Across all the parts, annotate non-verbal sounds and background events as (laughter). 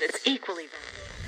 Let's equally valid.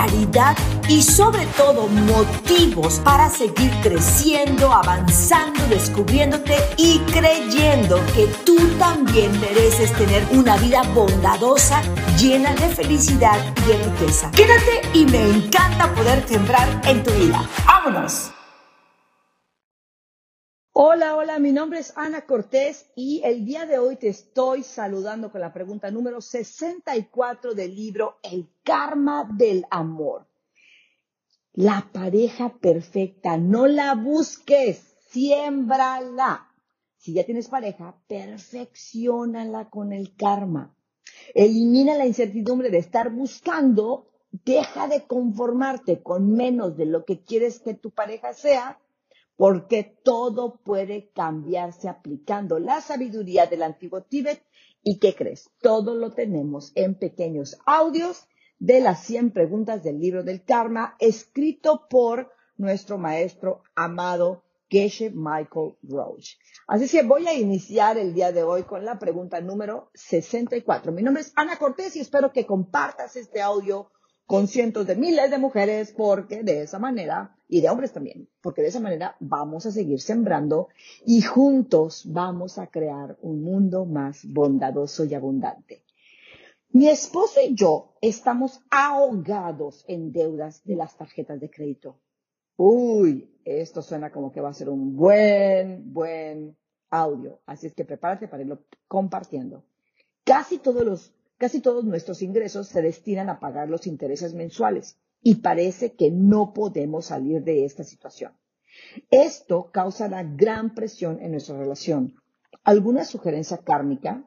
y sobre todo motivos para seguir creciendo, avanzando, descubriéndote y creyendo que tú también mereces tener una vida bondadosa, llena de felicidad y de riqueza. Quédate y me encanta poder sembrar en tu vida. ¡Vámonos! Hola, hola, mi nombre es Ana Cortés y el día de hoy te estoy saludando con la pregunta número 64 del libro El karma del amor. La pareja perfecta, no la busques, siémbrala. Si ya tienes pareja, perfeccionala con el karma. Elimina la incertidumbre de estar buscando, deja de conformarte con menos de lo que quieres que tu pareja sea porque todo puede cambiarse aplicando la sabiduría del antiguo Tíbet. ¿Y qué crees? Todo lo tenemos en pequeños audios de las 100 preguntas del libro del karma, escrito por nuestro maestro amado Geshe Michael Roach. Así que voy a iniciar el día de hoy con la pregunta número 64. Mi nombre es Ana Cortés y espero que compartas este audio con cientos de miles de mujeres, porque de esa manera, y de hombres también, porque de esa manera vamos a seguir sembrando y juntos vamos a crear un mundo más bondadoso y abundante. Mi esposo y yo estamos ahogados en deudas de las tarjetas de crédito. Uy, esto suena como que va a ser un buen, buen audio. Así es que prepárate para irlo compartiendo. Casi todos los Casi todos nuestros ingresos se destinan a pagar los intereses mensuales y parece que no podemos salir de esta situación. Esto causa una gran presión en nuestra relación. ¿Alguna sugerencia kármica?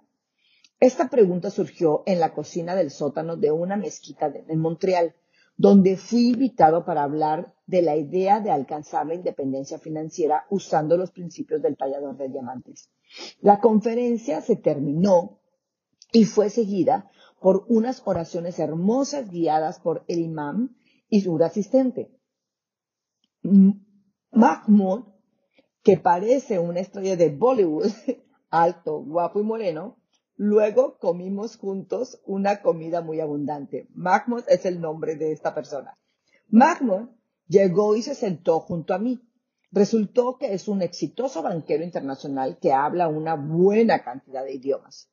Esta pregunta surgió en la cocina del sótano de una mezquita en Montreal, donde fui invitado para hablar de la idea de alcanzar la independencia financiera usando los principios del tallador de diamantes. La conferencia se terminó y fue seguida por unas oraciones hermosas guiadas por el imam y su asistente. Mahmoud, que parece una estrella de Bollywood, (laughs) alto, guapo y moreno, luego comimos juntos una comida muy abundante. Mahmoud es el nombre de esta persona. Mahmoud llegó y se sentó junto a mí. Resultó que es un exitoso banquero internacional que habla una buena cantidad de idiomas.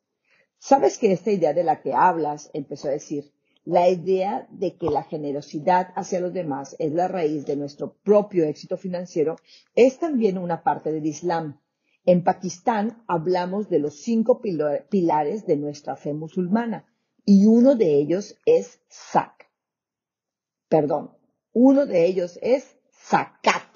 Sabes que esta idea de la que hablas, empezó a decir, la idea de que la generosidad hacia los demás es la raíz de nuestro propio éxito financiero, es también una parte del Islam. En Pakistán hablamos de los cinco pilares de nuestra fe musulmana y uno de ellos es Zak. Perdón, uno de ellos es Zakat,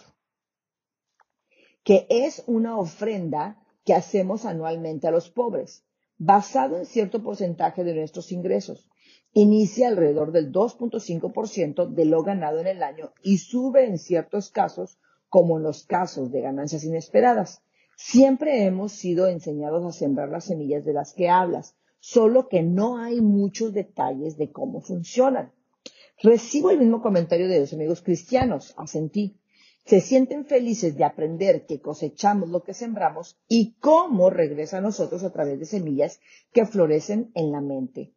que es una ofrenda que hacemos anualmente a los pobres basado en cierto porcentaje de nuestros ingresos. Inicia alrededor del 2.5% de lo ganado en el año y sube en ciertos casos, como en los casos de ganancias inesperadas. Siempre hemos sido enseñados a sembrar las semillas de las que hablas, solo que no hay muchos detalles de cómo funcionan. Recibo el mismo comentario de los amigos cristianos, asentí se sienten felices de aprender que cosechamos lo que sembramos y cómo regresa a nosotros a través de semillas que florecen en la mente.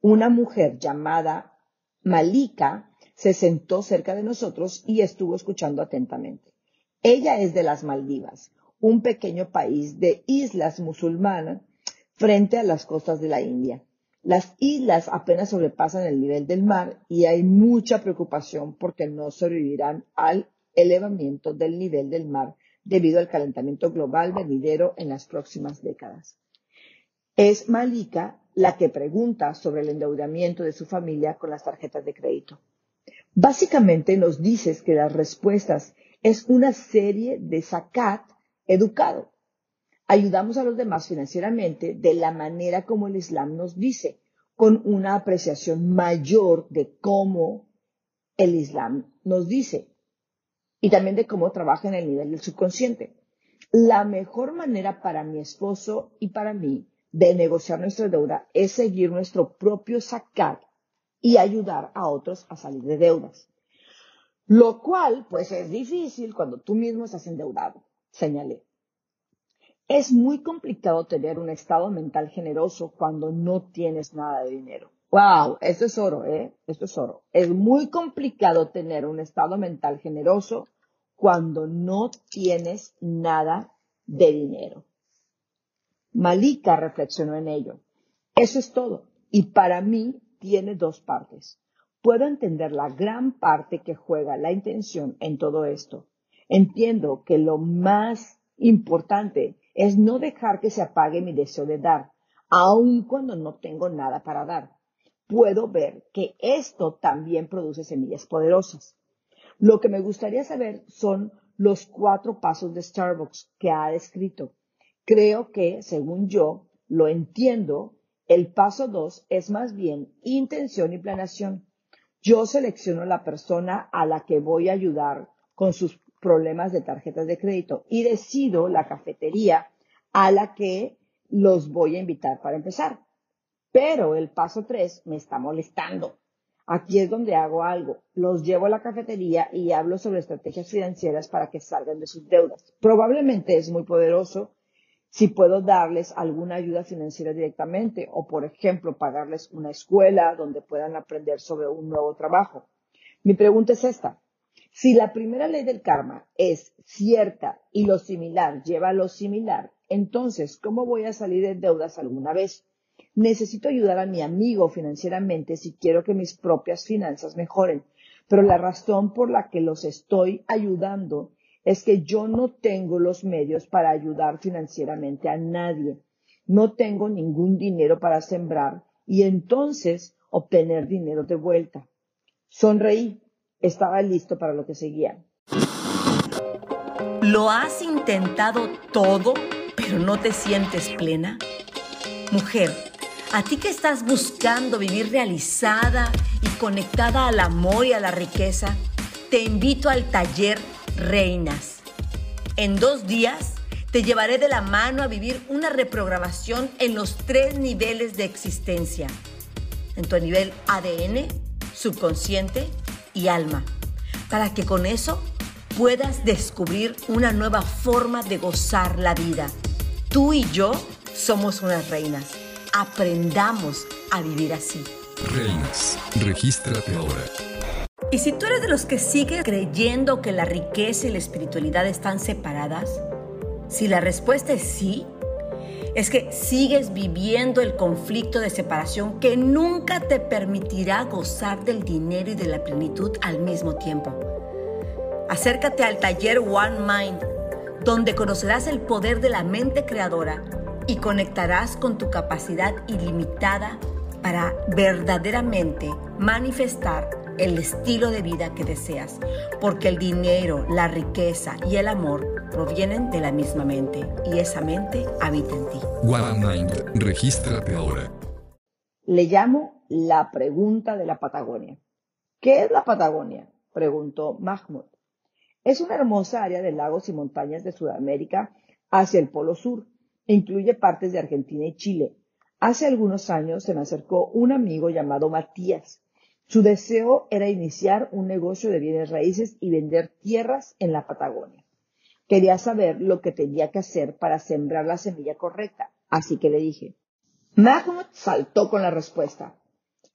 Una mujer llamada Malika se sentó cerca de nosotros y estuvo escuchando atentamente. Ella es de las Maldivas, un pequeño país de islas musulmanas frente a las costas de la India. Las islas apenas sobrepasan el nivel del mar y hay mucha preocupación porque no sobrevivirán al elevamiento del nivel del mar debido al calentamiento global venidero en las próximas décadas. Es Malika la que pregunta sobre el endeudamiento de su familia con las tarjetas de crédito. Básicamente nos dices que las respuestas es una serie de zakat educado. Ayudamos a los demás financieramente de la manera como el Islam nos dice, con una apreciación mayor de cómo el Islam nos dice y también de cómo trabaja en el nivel del subconsciente. La mejor manera para mi esposo y para mí de negociar nuestra deuda es seguir nuestro propio sacar y ayudar a otros a salir de deudas. Lo cual, pues, es difícil cuando tú mismo estás endeudado, señalé. Es muy complicado tener un estado mental generoso cuando no tienes nada de dinero. Wow, esto es oro, ¿eh? Esto es oro. Es muy complicado tener un estado mental generoso cuando no tienes nada de dinero. Malika reflexionó en ello. Eso es todo. Y para mí tiene dos partes. Puedo entender la gran parte que juega la intención en todo esto. Entiendo que lo más importante es no dejar que se apague mi deseo de dar, aun cuando no tengo nada para dar. Puedo ver que esto también produce semillas poderosas. Lo que me gustaría saber son los cuatro pasos de Starbucks que ha descrito. Creo que, según yo, lo entiendo, el paso dos es más bien intención y planeación. Yo selecciono la persona a la que voy a ayudar con sus problemas de tarjetas de crédito y decido la cafetería a la que los voy a invitar para empezar. Pero el paso tres me está molestando. Aquí es donde hago algo. Los llevo a la cafetería y hablo sobre estrategias financieras para que salgan de sus deudas. Probablemente es muy poderoso si puedo darles alguna ayuda financiera directamente o, por ejemplo, pagarles una escuela donde puedan aprender sobre un nuevo trabajo. Mi pregunta es esta. Si la primera ley del karma es cierta y lo similar lleva a lo similar, entonces, ¿cómo voy a salir de deudas alguna vez? Necesito ayudar a mi amigo financieramente si quiero que mis propias finanzas mejoren, pero la razón por la que los estoy ayudando es que yo no tengo los medios para ayudar financieramente a nadie. No tengo ningún dinero para sembrar y entonces obtener dinero de vuelta. Sonreí estaba listo para lo que seguía. ¿Lo has intentado todo, pero no te sientes plena? Mujer, a ti que estás buscando vivir realizada y conectada al amor y a la riqueza, te invito al taller Reinas. En dos días te llevaré de la mano a vivir una reprogramación en los tres niveles de existencia. En tu nivel ADN, subconsciente y alma, para que con eso puedas descubrir una nueva forma de gozar la vida. Tú y yo somos unas reinas. Aprendamos a vivir así. Reinas, regístrate ahora. Y si tú eres de los que sigue creyendo que la riqueza y la espiritualidad están separadas, si la respuesta es sí, es que sigues viviendo el conflicto de separación que nunca te permitirá gozar del dinero y de la plenitud al mismo tiempo. Acércate al taller One Mind, donde conocerás el poder de la mente creadora y conectarás con tu capacidad ilimitada para verdaderamente manifestar el estilo de vida que deseas, porque el dinero, la riqueza y el amor provienen de la misma mente y esa mente habita en ti. One Mind, regístrate ahora. Le llamo la pregunta de la Patagonia. ¿Qué es la Patagonia? preguntó Mahmoud. Es una hermosa área de lagos y montañas de Sudamérica hacia el Polo Sur. Incluye partes de Argentina y Chile. Hace algunos años se me acercó un amigo llamado Matías su deseo era iniciar un negocio de bienes raíces y vender tierras en la Patagonia. Quería saber lo que tenía que hacer para sembrar la semilla correcta, así que le dije. Mahmoud saltó con la respuesta.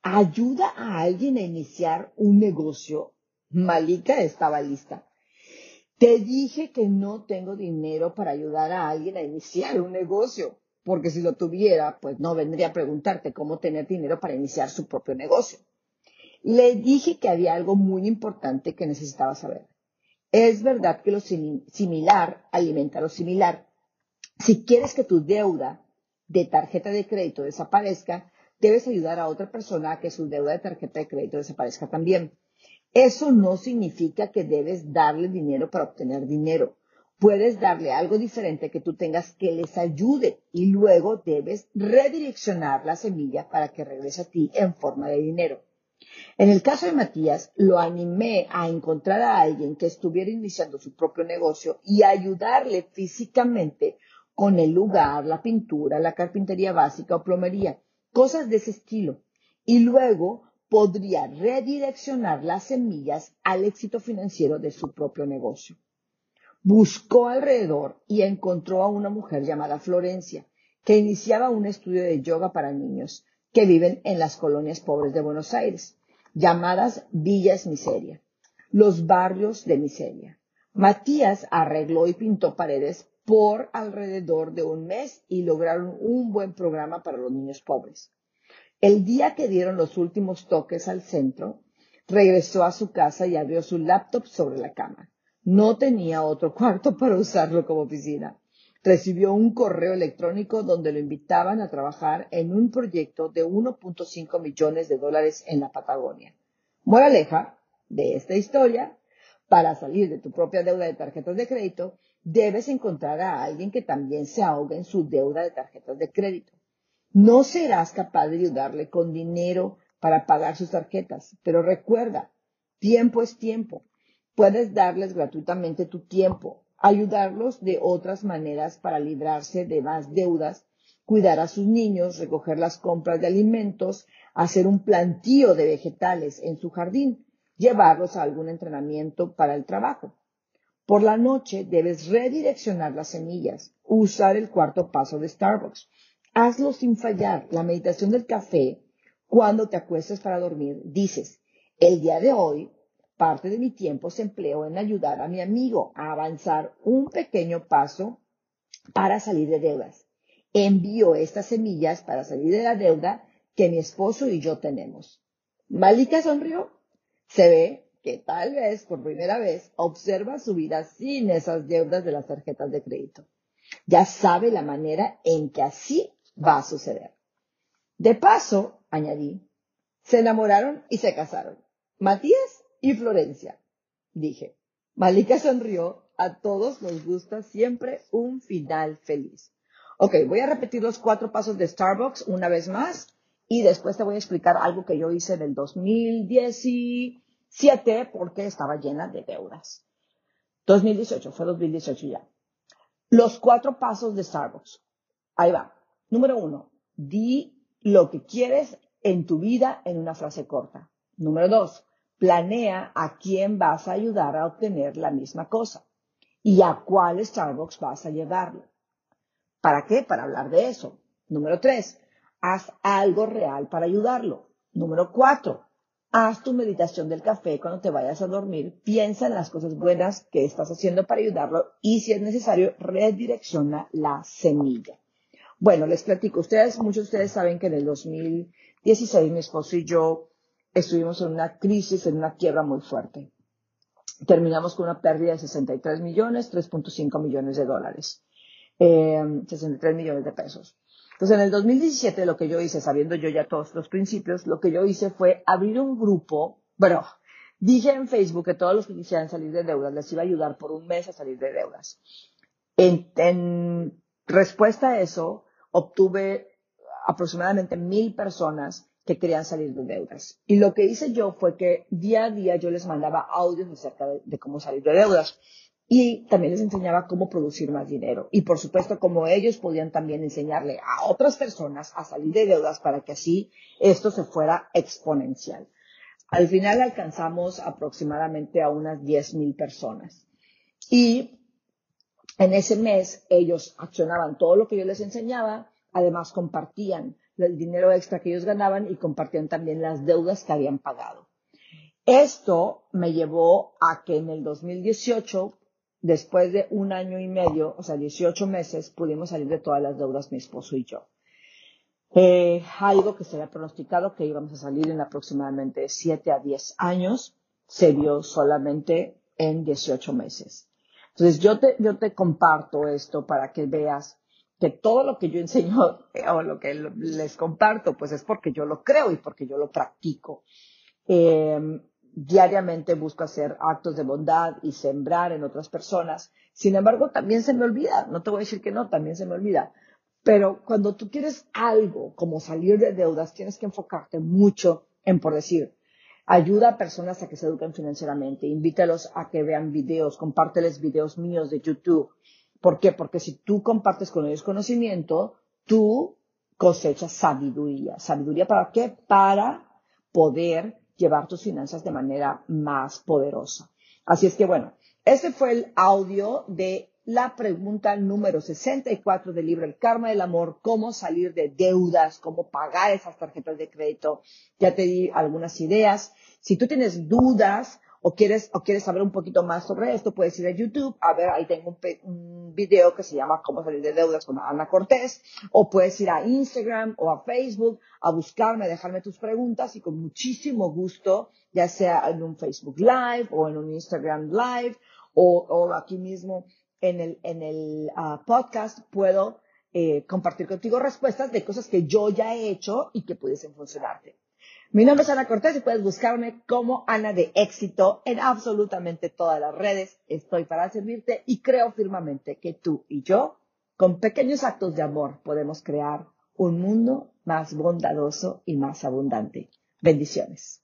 ¿Ayuda a alguien a iniciar un negocio? Malika estaba lista. Te dije que no tengo dinero para ayudar a alguien a iniciar un negocio, porque si lo tuviera, pues no vendría a preguntarte cómo tener dinero para iniciar su propio negocio. Le dije que había algo muy importante que necesitaba saber. Es verdad que lo similar alimenta lo similar. Si quieres que tu deuda de tarjeta de crédito desaparezca, debes ayudar a otra persona a que su deuda de tarjeta de crédito desaparezca también. Eso no significa que debes darle dinero para obtener dinero. Puedes darle algo diferente que tú tengas que les ayude y luego debes redireccionar la semilla para que regrese a ti en forma de dinero. En el caso de Matías, lo animé a encontrar a alguien que estuviera iniciando su propio negocio y ayudarle físicamente con el lugar, la pintura, la carpintería básica o plomería, cosas de ese estilo. Y luego podría redireccionar las semillas al éxito financiero de su propio negocio. Buscó alrededor y encontró a una mujer llamada Florencia, que iniciaba un estudio de yoga para niños que viven en las colonias pobres de Buenos Aires, llamadas Villas Miseria, los barrios de miseria. Matías arregló y pintó paredes por alrededor de un mes y lograron un buen programa para los niños pobres. El día que dieron los últimos toques al centro, regresó a su casa y abrió su laptop sobre la cama. No tenía otro (laughs) cuarto para usarlo como oficina. Recibió un correo electrónico donde lo invitaban a trabajar en un proyecto de 1.5 millones de dólares en la Patagonia. Moraleja de esta historia, para salir de tu propia deuda de tarjetas de crédito, debes encontrar a alguien que también se ahogue en su deuda de tarjetas de crédito. No serás capaz de ayudarle con dinero para pagar sus tarjetas, pero recuerda, tiempo es tiempo. Puedes darles gratuitamente tu tiempo, ayudarlos de otras maneras para librarse de más deudas, cuidar a sus niños, recoger las compras de alimentos, hacer un plantío de vegetales en su jardín, llevarlos a algún entrenamiento para el trabajo. Por la noche debes redireccionar las semillas, usar el cuarto paso de Starbucks. Hazlo sin fallar. La meditación del café, cuando te acuestas para dormir, dices, el día de hoy Parte de mi tiempo se empleó en ayudar a mi amigo a avanzar un pequeño paso para salir de deudas. Envío estas semillas para salir de la deuda que mi esposo y yo tenemos. Malika sonrió. Se ve que tal vez por primera vez observa su vida sin esas deudas de las tarjetas de crédito. Ya sabe la manera en que así va a suceder. De paso, añadí, se enamoraron y se casaron. Matías y Florencia. Dije. Malika sonrió. A todos nos gusta siempre un final feliz. Ok, voy a repetir los cuatro pasos de Starbucks una vez más y después te voy a explicar algo que yo hice en el 2017 porque estaba llena de deudas. 2018, fue 2018 ya. Los cuatro pasos de Starbucks. Ahí va. Número uno, di lo que quieres en tu vida en una frase corta. Número dos, Planea a quién vas a ayudar a obtener la misma cosa y a cuál Starbucks vas a llevarlo. ¿Para qué? Para hablar de eso. Número tres, haz algo real para ayudarlo. Número cuatro, haz tu meditación del café cuando te vayas a dormir. Piensa en las cosas buenas que estás haciendo para ayudarlo y si es necesario, redirecciona la semilla. Bueno, les platico. Ustedes, muchos de ustedes saben que en el 2016 mi esposo y yo estuvimos en una crisis, en una quiebra muy fuerte. Terminamos con una pérdida de 63 millones, 3.5 millones de dólares, 63 eh, millones de pesos. Entonces, en el 2017 lo que yo hice, sabiendo yo ya todos los principios, lo que yo hice fue abrir un grupo, bueno, dije en Facebook que todos los que quisieran salir de deudas les iba a ayudar por un mes a salir de deudas. En respuesta a eso, obtuve aproximadamente mil personas que querían salir de deudas. Y lo que hice yo fue que día a día yo les mandaba audios acerca de, cómo salir de deudas y también les enseñaba cómo producir más dinero. Y por supuesto, como ellos podían también enseñarle a otras personas a salir de deudas para que así esto se fuera exponencial. Al final alcanzamos aproximadamente a unas 10 mil personas. Y en ese mes ellos accionaban todo lo que yo les enseñaba, además compartían el dinero extra que ellos ganaban y compartían también las deudas que habían pagado. Esto me llevó a que en el 2018, después de un año y medio, o sea, 18 meses, pudimos salir de todas las deudas mi esposo y yo. Eh, algo que se había pronosticado que íbamos a salir en aproximadamente 7 a 10 años, se vio solamente en 18 meses. Entonces yo te, yo te comparto esto para que veas que todo lo que yo enseño (laughs) o lo que les comparto, pues es porque yo lo creo y porque yo lo practico. Em, diariamente busco hacer actos de bondad y sembrar en otras personas Sin embargo, también se me olvida, no te voy a decir que no, también se me olvida. Pero cuando tú quieres algo como salir de deudas, tienes que enfocarte mucho en, por decir, ayuda a personas a que se eduquen financieramente, invítalos a que vean videos, compárteles videos míos de YouTube. ¿Por qué? Porque si tú compartes con ellos conocimiento, tú cosechas sabiduría. ¿Sabiduría para qué? Para poder llevar tus finanzas de manera más poderosa. Así es que bueno, ese fue el audio de la pregunta número 64 del libro El Karma del Amor, cómo salir de deudas, cómo pagar esas tarjetas de crédito. Ya te di algunas ideas. Si tú tienes dudas o quieres, o quieres saber un poquito más sobre esto, puedes ir a YouTube. A ver, ahí tengo un, video que se llama Cómo salir de deudas con Ana Cortés. O puedes ir a Instagram o a Facebook a buscarme, a dejarme tus preguntas y con muchísimo gusto, ya sea en un Facebook Live o en un Instagram Live o aquí mismo en el, en el ah, podcast puedo eh, compartir contigo respuestas de cosas que yo ya he hecho y que pudiesen funcionarte. Mi nombre es Ana Cortés y puedes buscarme como Ana de éxito en absolutamente todas las redes. Estoy para servirte y creo firmemente que tú y yo, con pequeños actos de amor, podemos crear un mundo más bondadoso y más abundante. Bendiciones.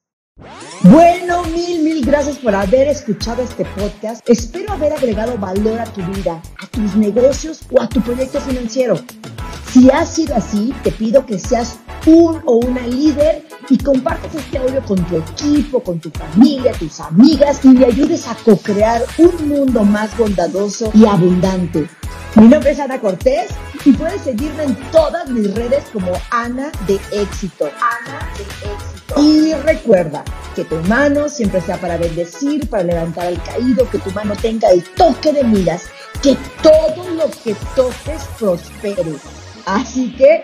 Bueno, mil, mil gracias por haber escuchado este podcast. Espero haber agregado valor a tu vida, a tus negocios o a tu proyecto financiero. Si ha sido así, te pido que seas un o una líder y compartas este audio con tu equipo, con tu familia, tus amigas y le ayudes a co-crear un mundo más bondadoso y abundante. Mi nombre es Ana Cortés y puedes seguirme en todas mis redes como Ana de Éxito. Ana de Éxito. Y recuerda que tu mano siempre sea para bendecir, para levantar al caído, que tu mano tenga el toque de miras, que todo lo que toques prospere. Así que